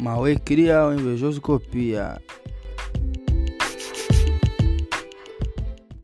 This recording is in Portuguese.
Mauê cria, o invejoso copia.